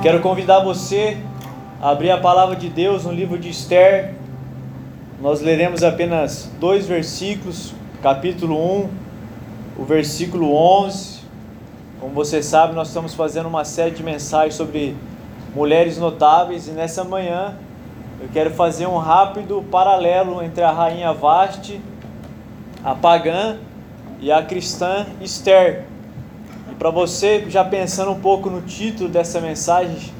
Quero convidar você a abrir a palavra de Deus no livro de Esther. Nós leremos apenas dois versículos, capítulo 1, o versículo 11. Como você sabe, nós estamos fazendo uma série de mensagens sobre mulheres notáveis e nessa manhã eu quero fazer um rápido paralelo entre a rainha Vaste, a pagã e a cristã Esther para você, já pensando um pouco no título dessa mensagem,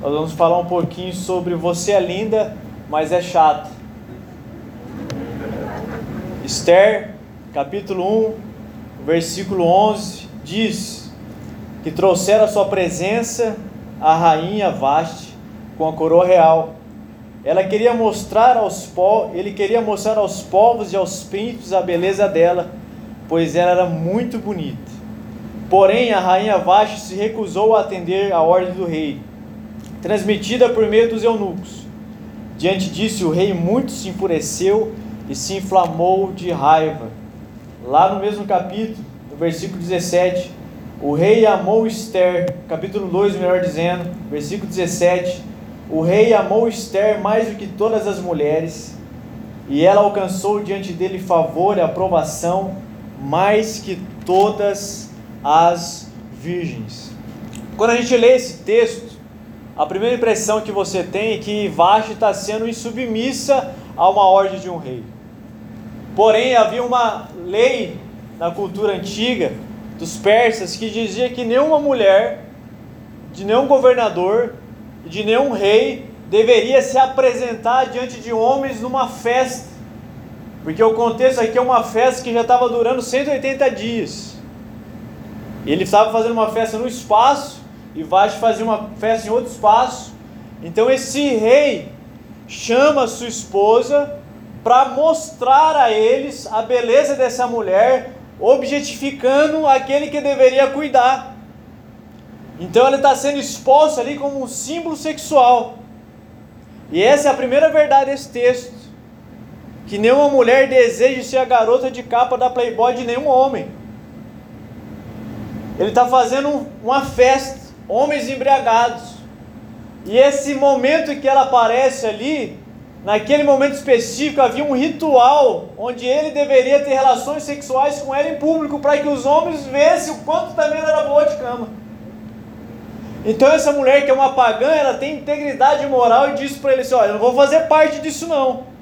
nós vamos falar um pouquinho sobre Você é linda, mas é chata. Esther, capítulo 1, versículo 11, diz que trouxeram a sua presença a rainha Vaste com a coroa real. Ela queria mostrar aos ele queria mostrar aos povos e aos príncipes a beleza dela, pois ela era muito bonita. Porém, a rainha Vashti se recusou a atender à ordem do rei, transmitida por meio dos eunucos. Diante disso, o rei muito se enfureceu e se inflamou de raiva. Lá no mesmo capítulo, no versículo 17, o rei amou Esther, capítulo 2, melhor dizendo, versículo 17. O rei amou Esther mais do que todas as mulheres, e ela alcançou diante dele favor e aprovação mais que todas as virgens. Quando a gente lê esse texto, a primeira impressão que você tem é que Vashti está sendo insubmissa a uma ordem de um rei. Porém, havia uma lei na cultura antiga dos persas que dizia que nenhuma mulher, de nenhum governador, de nenhum rei deveria se apresentar diante de homens numa festa. Porque o contexto aqui é uma festa que já estava durando 180 dias. Ele estava fazendo uma festa no espaço e Vashti fazia uma festa em outro espaço. Então esse rei chama sua esposa para mostrar a eles a beleza dessa mulher, objetificando aquele que deveria cuidar. Então ele está sendo exposto ali como um símbolo sexual. E essa é a primeira verdade desse texto. Que nenhuma mulher deseja ser a garota de capa da Playboy de nenhum homem. Ele está fazendo uma festa, homens embriagados. E esse momento em que ela aparece ali, naquele momento específico, havia um ritual onde ele deveria ter relações sexuais com ela em público para que os homens vissem o quanto também ela era boa de cama. Então essa mulher que é uma pagã, ela tem integridade moral e diz para ele assim, olha, eu não vou fazer parte disso não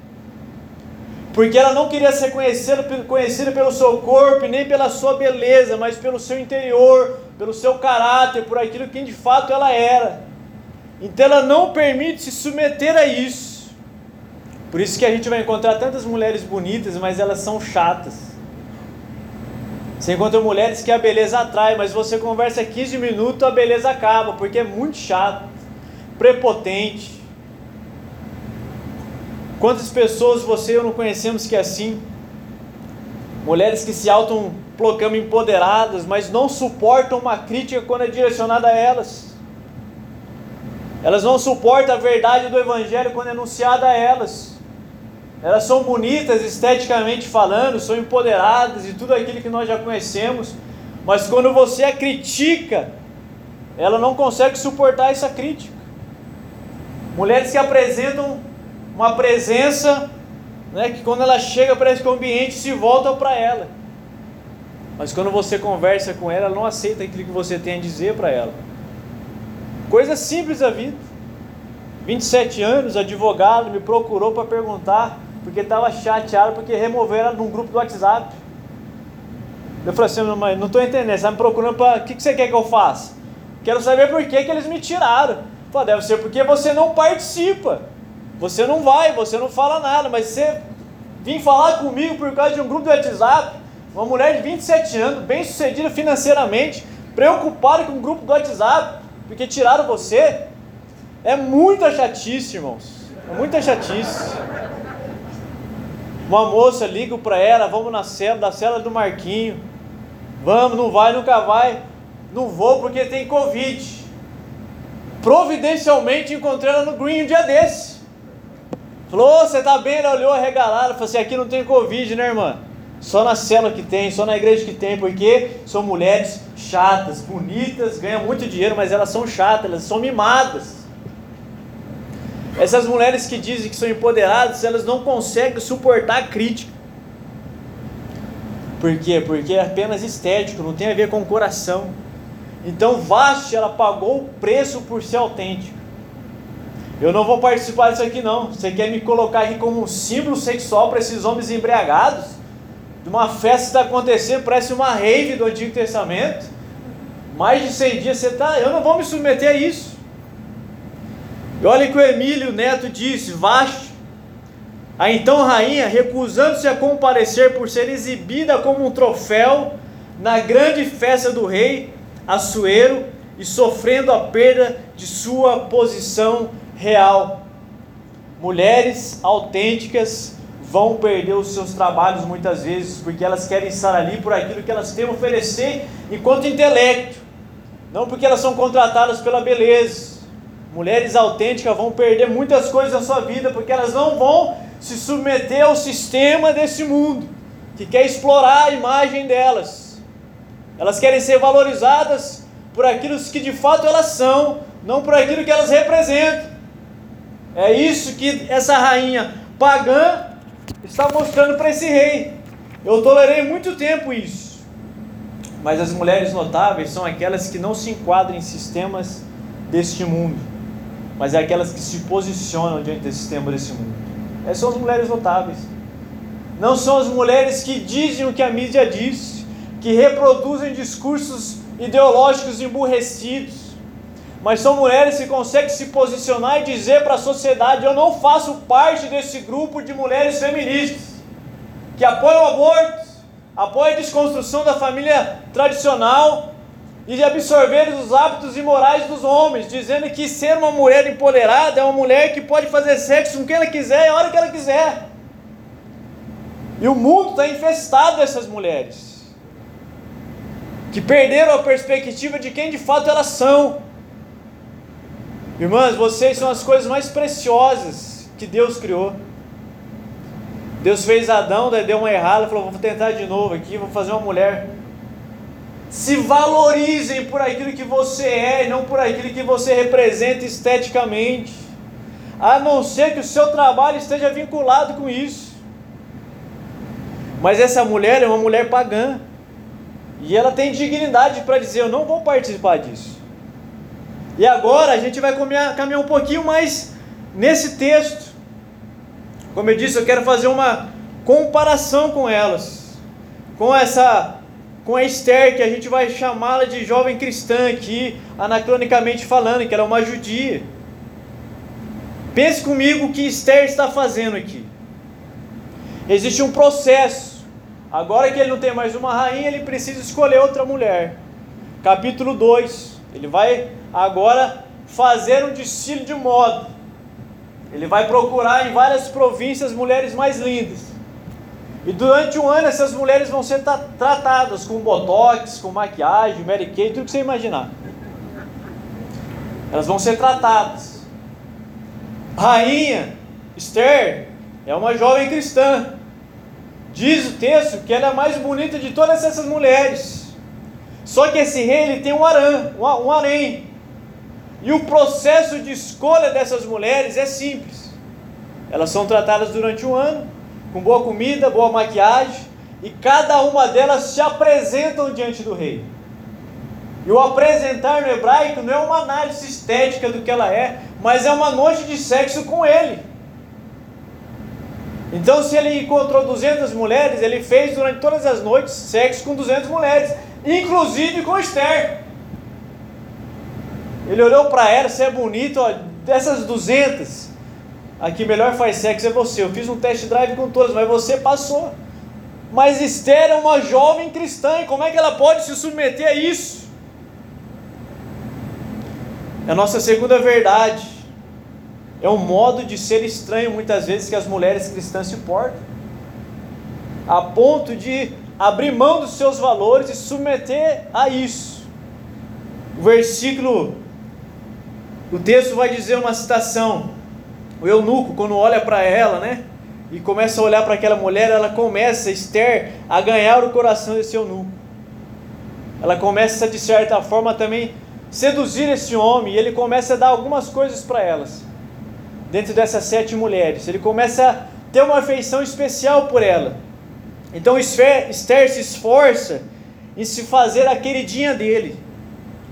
porque ela não queria ser conhecida, conhecida pelo seu corpo, nem pela sua beleza, mas pelo seu interior, pelo seu caráter, por aquilo que de fato ela era. Então ela não permite se submeter a isso. Por isso que a gente vai encontrar tantas mulheres bonitas, mas elas são chatas. Você encontra mulheres que a beleza atrai, mas você conversa 15 minutos, a beleza acaba, porque é muito chato, prepotente, Quantas pessoas você e eu não conhecemos que é assim? Mulheres que se autoproclamam empoderadas, mas não suportam uma crítica quando é direcionada a elas. Elas não suportam a verdade do Evangelho quando é anunciada a elas. Elas são bonitas esteticamente falando, são empoderadas e tudo aquilo que nós já conhecemos, mas quando você a critica, ela não consegue suportar essa crítica. Mulheres que apresentam uma presença né, que quando ela chega parece que o ambiente se volta para ela. Mas quando você conversa com ela, ela não aceita aquilo que você tem a dizer para ela. Coisa simples da vida. 27 anos, advogado, me procurou para perguntar, porque estava chateado porque removeram ela de um grupo do WhatsApp. Eu falei assim, mãe, não estou entendendo, você está me procurando para. O que, que você quer que eu faça? Quero saber por que, que eles me tiraram. Falei, deve ser porque você não participa. Você não vai, você não fala nada, mas você vir falar comigo por causa de um grupo do WhatsApp, uma mulher de 27 anos, bem sucedida financeiramente, preocupada com um grupo do WhatsApp, porque tiraram você, é muita chatice, irmãos. É muita chatice. Uma moça liga para ela, vamos na cela, da cela do Marquinho. Vamos, não vai, nunca vai. Não vou porque tem Covid. Providencialmente encontrei ela no Green um dia desse. Falou, você tá bem? Ela olhou arregalada, falou assim, aqui não tem Covid, né, irmã? Só na célula que tem, só na igreja que tem, porque são mulheres chatas, bonitas, ganham muito dinheiro, mas elas são chatas, elas são mimadas. Essas mulheres que dizem que são empoderadas, elas não conseguem suportar a crítica. Por quê? Porque é apenas estético, não tem a ver com o coração. Então Vasti, ela pagou o preço por ser autêntica. Eu não vou participar disso aqui não. Você quer me colocar aqui como um símbolo sexual para esses homens embriagados? De uma festa está acontecendo, parece uma rave do Antigo Testamento. Mais de 100 dias você está. Eu não vou me submeter a isso. E olha que o Emílio Neto disse: Vaste, a então rainha, recusando-se a comparecer por ser exibida como um troféu na grande festa do rei Assuero e sofrendo a perda de sua posição real. Mulheres autênticas vão perder os seus trabalhos muitas vezes porque elas querem estar ali por aquilo que elas têm a oferecer enquanto intelecto, não porque elas são contratadas pela beleza. Mulheres autênticas vão perder muitas coisas na sua vida porque elas não vão se submeter ao sistema desse mundo que quer explorar a imagem delas. Elas querem ser valorizadas por aquilo que de fato elas são, não por aquilo que elas representam. É isso que essa rainha pagã está mostrando para esse rei. Eu tolerei muito tempo isso. Mas as mulheres notáveis são aquelas que não se enquadram em sistemas deste mundo, mas é aquelas que se posicionam diante desse sistema desse mundo. Essas são as mulheres notáveis. Não são as mulheres que dizem o que a mídia diz, que reproduzem discursos ideológicos emburrecidos, mas são mulheres que conseguem se posicionar e dizer para a sociedade: eu não faço parte desse grupo de mulheres feministas que apoiam o aborto, apoiam a desconstrução da família tradicional e de absorver os hábitos imorais dos homens, dizendo que ser uma mulher empoderada é uma mulher que pode fazer sexo com quem ela quiser a hora que ela quiser. E o mundo está infestado dessas mulheres que perderam a perspectiva de quem de fato elas são Irmãs, vocês são as coisas mais preciosas que Deus criou. Deus fez Adão, daí deu uma errada, falou: vou tentar de novo aqui, vou fazer uma mulher. Se valorizem por aquilo que você é e não por aquilo que você representa esteticamente. A não ser que o seu trabalho esteja vinculado com isso. Mas essa mulher é uma mulher pagã. E ela tem dignidade para dizer: Eu não vou participar disso. E agora a gente vai caminhar, um pouquinho mais nesse texto. Como eu disse, eu quero fazer uma comparação com elas, com essa, com a Esther, que a gente vai chamá-la de jovem cristã aqui, anacronicamente falando, que ela é uma judia. Pense comigo o que Esther está fazendo aqui. Existe um processo. Agora que ele não tem mais uma rainha, ele precisa escolher outra mulher. Capítulo 2. Ele vai agora fazer um desfile de moda. Ele vai procurar em várias províncias mulheres mais lindas. E durante um ano essas mulheres vão ser tratadas com botox, com maquiagem, Mary Kay, tudo que você imaginar. Elas vão ser tratadas. Rainha Esther é uma jovem cristã. Diz o texto que ela é a mais bonita de todas essas mulheres. Só que esse rei ele tem um harém, um harém. E o processo de escolha dessas mulheres é simples. Elas são tratadas durante um ano, com boa comida, boa maquiagem, e cada uma delas se apresentam diante do rei. E o apresentar no hebraico não é uma análise estética do que ela é, mas é uma noite de sexo com ele. Então, se ele encontrou 200 mulheres, ele fez durante todas as noites sexo com 200 mulheres, inclusive com Esther. Ele olhou para ela, você é bonito, ó, dessas 200, a que melhor faz sexo é você. Eu fiz um test drive com todas, mas você passou. Mas Esther é uma jovem cristã, e como é que ela pode se submeter a isso? É a nossa segunda verdade. É um modo de ser estranho muitas vezes que as mulheres cristãs se portam. A ponto de abrir mão dos seus valores e submeter a isso. O versículo o texto vai dizer uma citação. O eunuco, quando olha para ela, né? e começa a olhar para aquela mulher, ela começa, Esther, a ganhar o coração desse eunuco. Ela começa, de certa forma, também seduzir esse homem, e ele começa a dar algumas coisas para elas, dentro dessas sete mulheres. Ele começa a ter uma afeição especial por ela. Então Esther se esforça em se fazer a queridinha dele,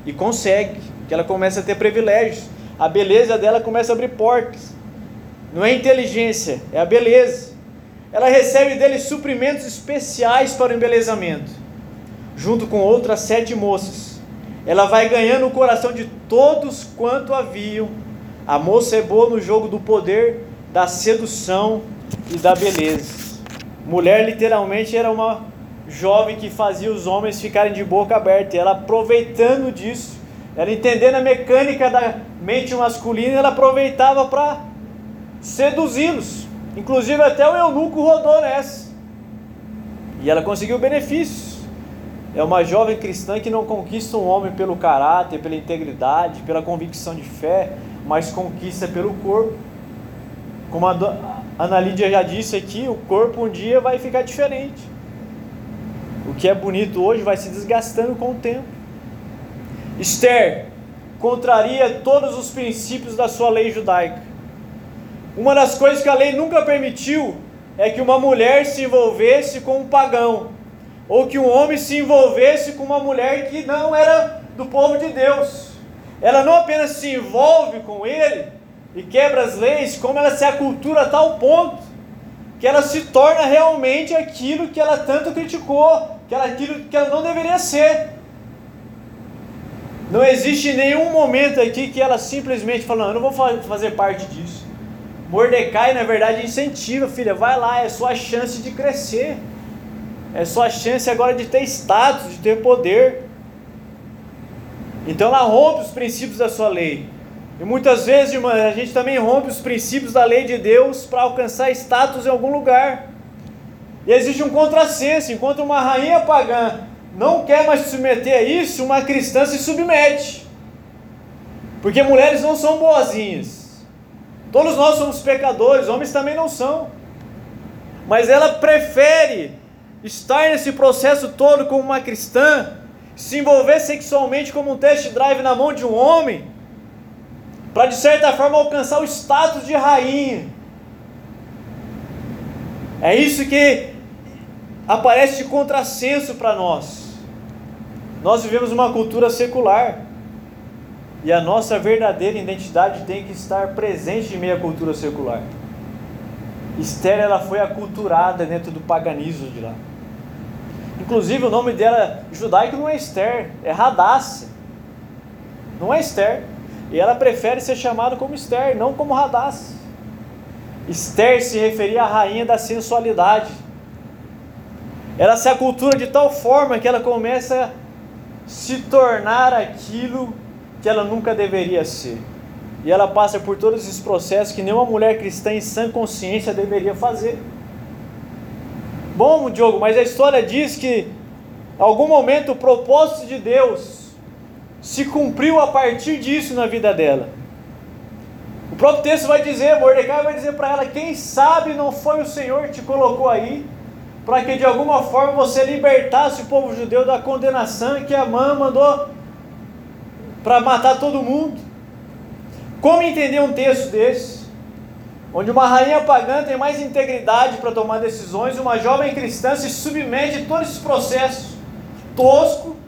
e consegue, que ela começa a ter privilégios. A beleza dela começa a abrir portas. Não é inteligência, é a beleza. Ela recebe dele suprimentos especiais para o embelezamento, junto com outras sete moças. Ela vai ganhando o coração de todos quanto haviam. A moça é boa no jogo do poder, da sedução e da beleza. Mulher literalmente era uma jovem que fazia os homens ficarem de boca aberta. E ela aproveitando disso, ela entendendo a mecânica da mente masculina, ela aproveitava para seduzi-los. Inclusive até o eunuco rodou nessa. E ela conseguiu benefícios. É uma jovem cristã que não conquista um homem pelo caráter, pela integridade, pela convicção de fé, mas conquista pelo corpo. Como a Ana Lídia já disse aqui, o corpo um dia vai ficar diferente. O que é bonito hoje vai se desgastando com o tempo. Esther contraria todos os princípios da sua lei judaica uma das coisas que a lei nunca permitiu é que uma mulher se envolvesse com um pagão, ou que um homem se envolvesse com uma mulher que não era do povo de Deus. Ela não apenas se envolve com ele e quebra as leis, como ela se acultura a tal ponto que ela se torna realmente aquilo que ela tanto criticou, que ela, aquilo que ela não deveria ser. Não existe nenhum momento aqui que ela simplesmente fala, eu não vou fazer parte disso. Mordecai, na verdade, incentiva, filha, vai lá, é sua chance de crescer. É sua chance agora de ter status, de ter poder. Então ela rompe os princípios da sua lei. E muitas vezes, irmã, a gente também rompe os princípios da lei de Deus para alcançar status em algum lugar. E existe um contrassenso, enquanto uma rainha pagã não quer mais se submeter a isso, uma cristã se submete. Porque mulheres não são boazinhas. Todos nós somos pecadores, homens também não são. Mas ela prefere estar nesse processo todo como uma cristã, se envolver sexualmente como um test drive na mão de um homem, para de certa forma alcançar o status de rainha. É isso que aparece de contrassenso para nós. Nós vivemos uma cultura secular. E a nossa verdadeira identidade tem que estar presente em meio à cultura secular. Esther ela foi aculturada dentro do paganismo de lá. Inclusive o nome dela judaico não é Esther, é Radassa. Não é Esther. E ela prefere ser chamada como Esther, não como Radassa. Esther se referia à rainha da sensualidade. Ela se acultura de tal forma que ela começa a se tornar aquilo que ela nunca deveria ser. E ela passa por todos esses processos que nenhuma mulher cristã em sã consciência deveria fazer. Bom, Diogo, mas a história diz que em algum momento o propósito de Deus se cumpriu a partir disso na vida dela. O próprio texto vai dizer, Mordecai vai dizer para ela: quem sabe não foi o Senhor que te colocou aí, para que de alguma forma você libertasse o povo judeu da condenação que a mãe mandou para matar todo mundo. Como entender um texto desse? Onde uma rainha pagã tem mais integridade para tomar decisões, uma jovem cristã se submete a todos esses processos tosco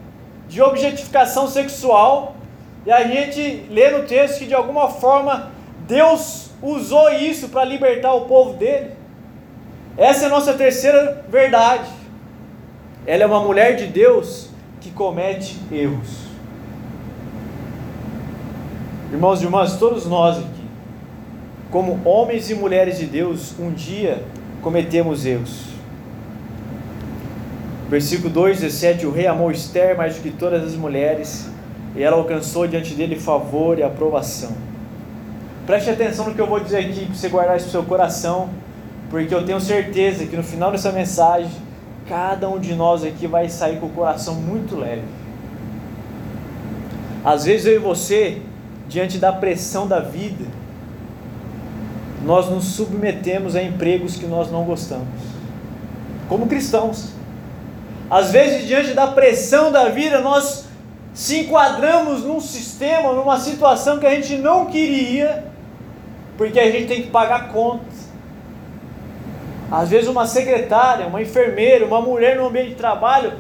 de objetificação sexual, e a gente lê no texto que de alguma forma Deus usou isso para libertar o povo dele. Essa é a nossa terceira verdade. Ela é uma mulher de Deus que comete erros. Irmãos e irmãs, todos nós aqui, como homens e mulheres de Deus, um dia cometemos erros. Versículo 2, 17: O rei amou Esther mais do que todas as mulheres, e ela alcançou diante dele favor e aprovação. Preste atenção no que eu vou dizer aqui, para você guardar isso no seu coração, porque eu tenho certeza que no final dessa mensagem, cada um de nós aqui vai sair com o coração muito leve. Às vezes eu e você diante da pressão da vida, nós nos submetemos a empregos que nós não gostamos, como cristãos. Às vezes, diante da pressão da vida, nós se enquadramos num sistema, numa situação que a gente não queria, porque a gente tem que pagar contas. Às vezes, uma secretária, uma enfermeira, uma mulher no ambiente de trabalho,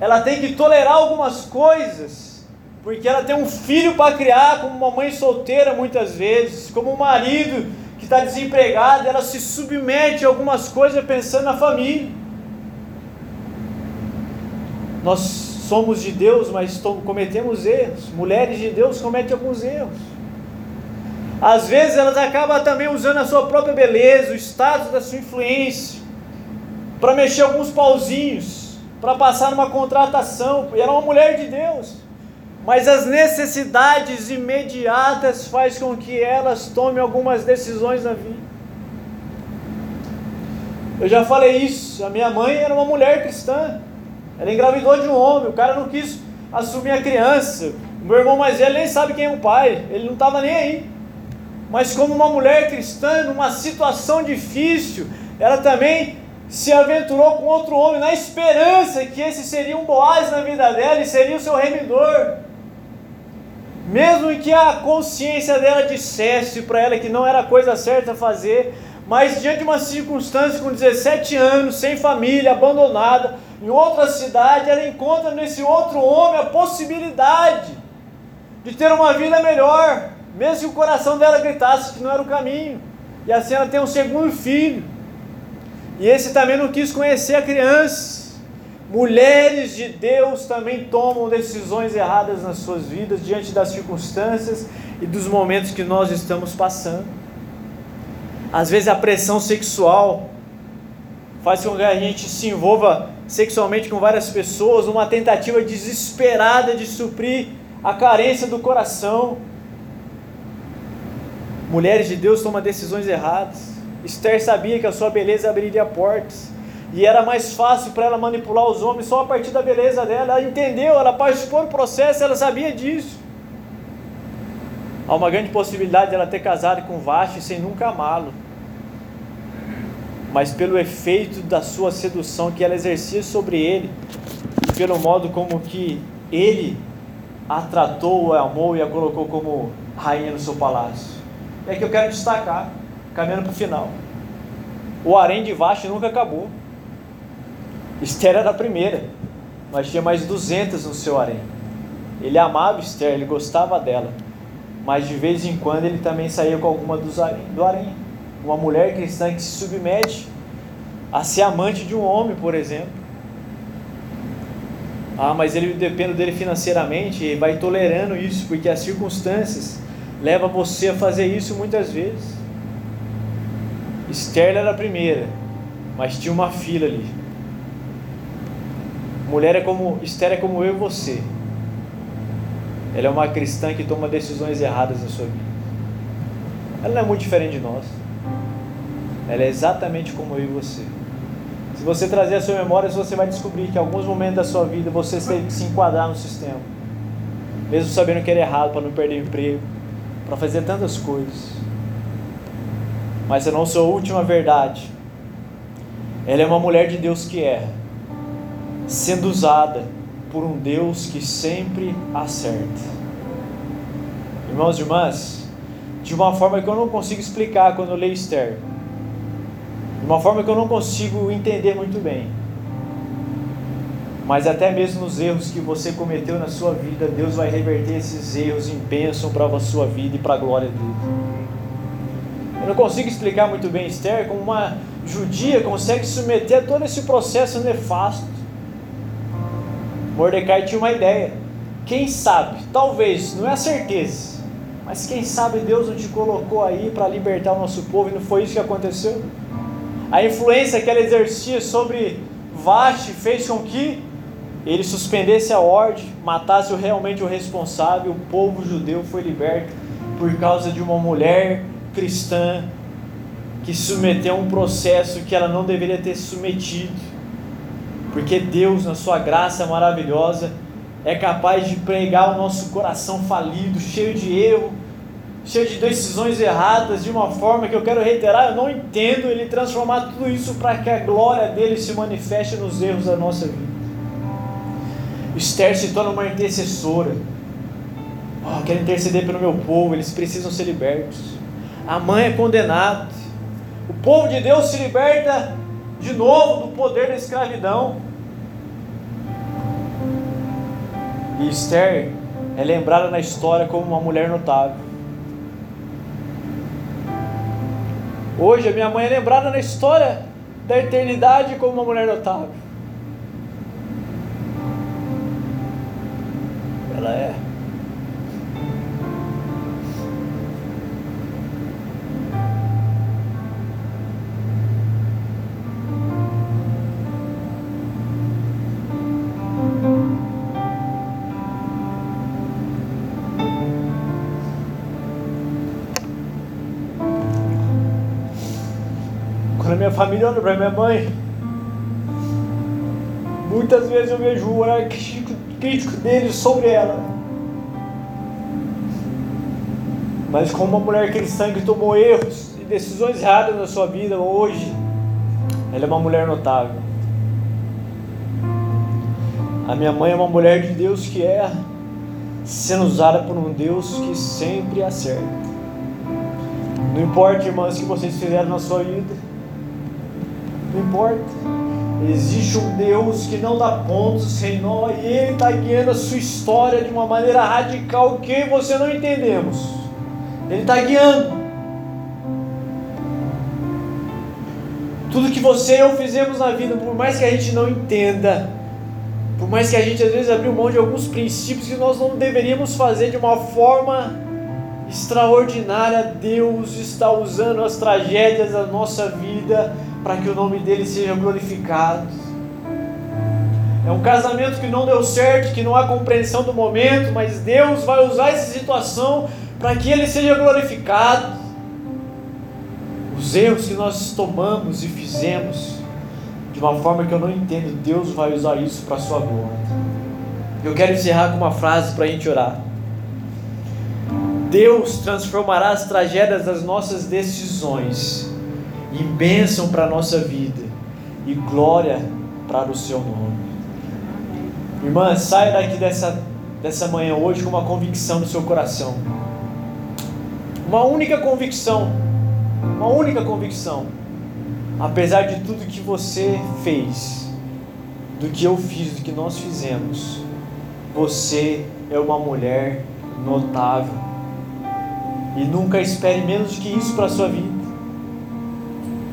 ela tem que tolerar algumas coisas, porque ela tem um filho para criar, como uma mãe solteira muitas vezes, como um marido que está desempregado, ela se submete a algumas coisas pensando na família. Nós somos de Deus, mas cometemos erros. Mulheres de Deus cometem alguns erros. Às vezes elas acabam também usando a sua própria beleza, o status da sua influência, para mexer alguns pauzinhos, para passar numa contratação. E ela é uma mulher de Deus. Mas as necessidades imediatas faz com que elas tomem algumas decisões na vida. Eu já falei isso, a minha mãe era uma mulher cristã. Ela engravidou de um homem, o cara não quis assumir a criança. O meu irmão mais velho nem sabe quem é o pai, ele não estava nem aí mas como uma mulher cristã, numa situação difícil, ela também se aventurou com outro homem, na esperança que esse seria um Boaz na vida dela e seria o seu remidor. Mesmo que a consciência dela dissesse para ela que não era a coisa certa fazer, mas diante de uma circunstância com 17 anos, sem família, abandonada, em outra cidade, ela encontra nesse outro homem a possibilidade de ter uma vida melhor mesmo que o coração dela gritasse que não era o caminho. E assim ela tem um segundo filho. E esse também não quis conhecer a criança. Mulheres de Deus também tomam decisões erradas nas suas vidas diante das circunstâncias e dos momentos que nós estamos passando. Às vezes a pressão sexual faz com que a gente se envolva sexualmente com várias pessoas, uma tentativa desesperada de suprir a carência do coração. Mulheres de Deus tomam decisões erradas. Esther sabia que a sua beleza abriria portas. E era mais fácil para ela manipular os homens só a partir da beleza dela. Ela entendeu, ela participou do processo, ela sabia disso. Há uma grande possibilidade de ela ter casado com Vashti sem nunca amá-lo. Mas pelo efeito da sua sedução que ela exercia sobre ele, e pelo modo como que ele a tratou, a amou e a colocou como rainha no seu palácio é que eu quero destacar, caminhando para o final. O harém de Vashti nunca acabou. Esther era a primeira, mas tinha mais 200 no seu harém. Ele amava Esther, ele gostava dela, mas de vez em quando ele também saía com alguma do harém. Uma mulher cristã que se submete a ser amante de um homem, por exemplo. Ah, mas ele depende dele financeiramente e vai tolerando isso, porque as circunstâncias leva você a fazer isso muitas vezes. Esther era a primeira, mas tinha uma fila ali. Mulher é como Esther é como eu e você. Ela é uma cristã que toma decisões erradas na sua vida. Ela não é muito diferente de nós. Ela é exatamente como eu e você. Se você trazer a sua memória, você vai descobrir que em alguns momentos da sua vida você tem que se enquadrar no sistema. Mesmo sabendo que era errado para não perder o emprego, para fazer tantas coisas. Mas eu não sou a última verdade. Ela é uma mulher de Deus que erra, sendo usada por um Deus que sempre acerta. Irmãos e irmãs, de uma forma que eu não consigo explicar quando eu leio Esther, de uma forma que eu não consigo entender muito bem mas até mesmo nos erros que você cometeu na sua vida, Deus vai reverter esses erros em bênção para a sua vida e para a glória dele. Eu não consigo explicar muito bem Esther como uma judia consegue submeter a todo esse processo nefasto. Mordecai tinha uma ideia. Quem sabe, talvez, não é a certeza, mas quem sabe Deus não te colocou aí para libertar o nosso povo e não foi isso que aconteceu? A influência que ela exercia sobre Vaste fez com que ele suspendesse a ordem, matasse realmente o responsável, o povo judeu foi liberto por causa de uma mulher cristã que submeteu um processo que ela não deveria ter submetido. Porque Deus, na sua graça maravilhosa, é capaz de pregar o nosso coração falido, cheio de erro, cheio de decisões erradas, de uma forma que eu quero reiterar, eu não entendo ele transformar tudo isso para que a glória dele se manifeste nos erros da nossa vida. Esther se torna uma intercessora. Oh, quero interceder pelo meu povo, eles precisam ser libertos. A mãe é condenada. O povo de Deus se liberta de novo do poder da escravidão. E Esther é lembrada na história como uma mulher notável. Hoje a minha mãe é lembrada na história da eternidade como uma mulher notável. Minha família olha para minha mãe. Muitas vezes eu vejo o olhar crítico deles sobre ela. Mas como uma mulher cristã que tomou erros e decisões erradas na sua vida hoje, ela é uma mulher notável. A minha mãe é uma mulher de Deus que é sendo usada por um Deus que sempre acerta. Não importa, irmãs, o que vocês fizeram na sua vida não importa. Existe um Deus que não dá pontos sem nó e Ele está guiando a sua história de uma maneira radical que você não entendemos. Ele está guiando. Tudo que você e eu fizemos na vida, por mais que a gente não entenda, por mais que a gente às vezes abriu mão de alguns princípios que nós não deveríamos fazer de uma forma extraordinária, Deus está usando as tragédias da nossa vida para que o nome dele seja glorificado. É um casamento que não deu certo, que não há compreensão do momento, mas Deus vai usar essa situação para que ele seja glorificado. Os erros que nós tomamos e fizemos de uma forma que eu não entendo, Deus vai usar isso para a sua glória. Eu quero encerrar com uma frase para a gente orar. Deus transformará as tragédias das nossas decisões em bênção para a nossa vida e glória para o seu nome. Irmã, saia daqui dessa, dessa manhã hoje com uma convicção no seu coração. Uma única convicção. Uma única convicção. Apesar de tudo que você fez, do que eu fiz, do que nós fizemos, você é uma mulher notável. E nunca espere menos do que isso para a sua vida.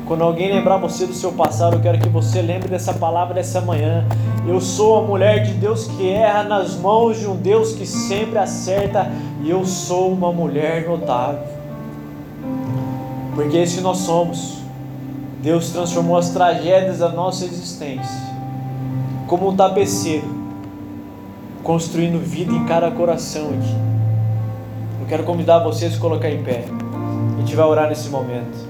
Quando alguém lembrar você do seu passado, eu quero que você lembre dessa palavra dessa manhã. Eu sou a mulher de Deus que erra nas mãos de um Deus que sempre acerta, e eu sou uma mulher notável. Porque é isso que nós somos. Deus transformou as tragédias da nossa existência como um tapeceiro, construindo vida em cada coração aqui. Eu quero convidar vocês a colocar em pé. A gente vai orar nesse momento.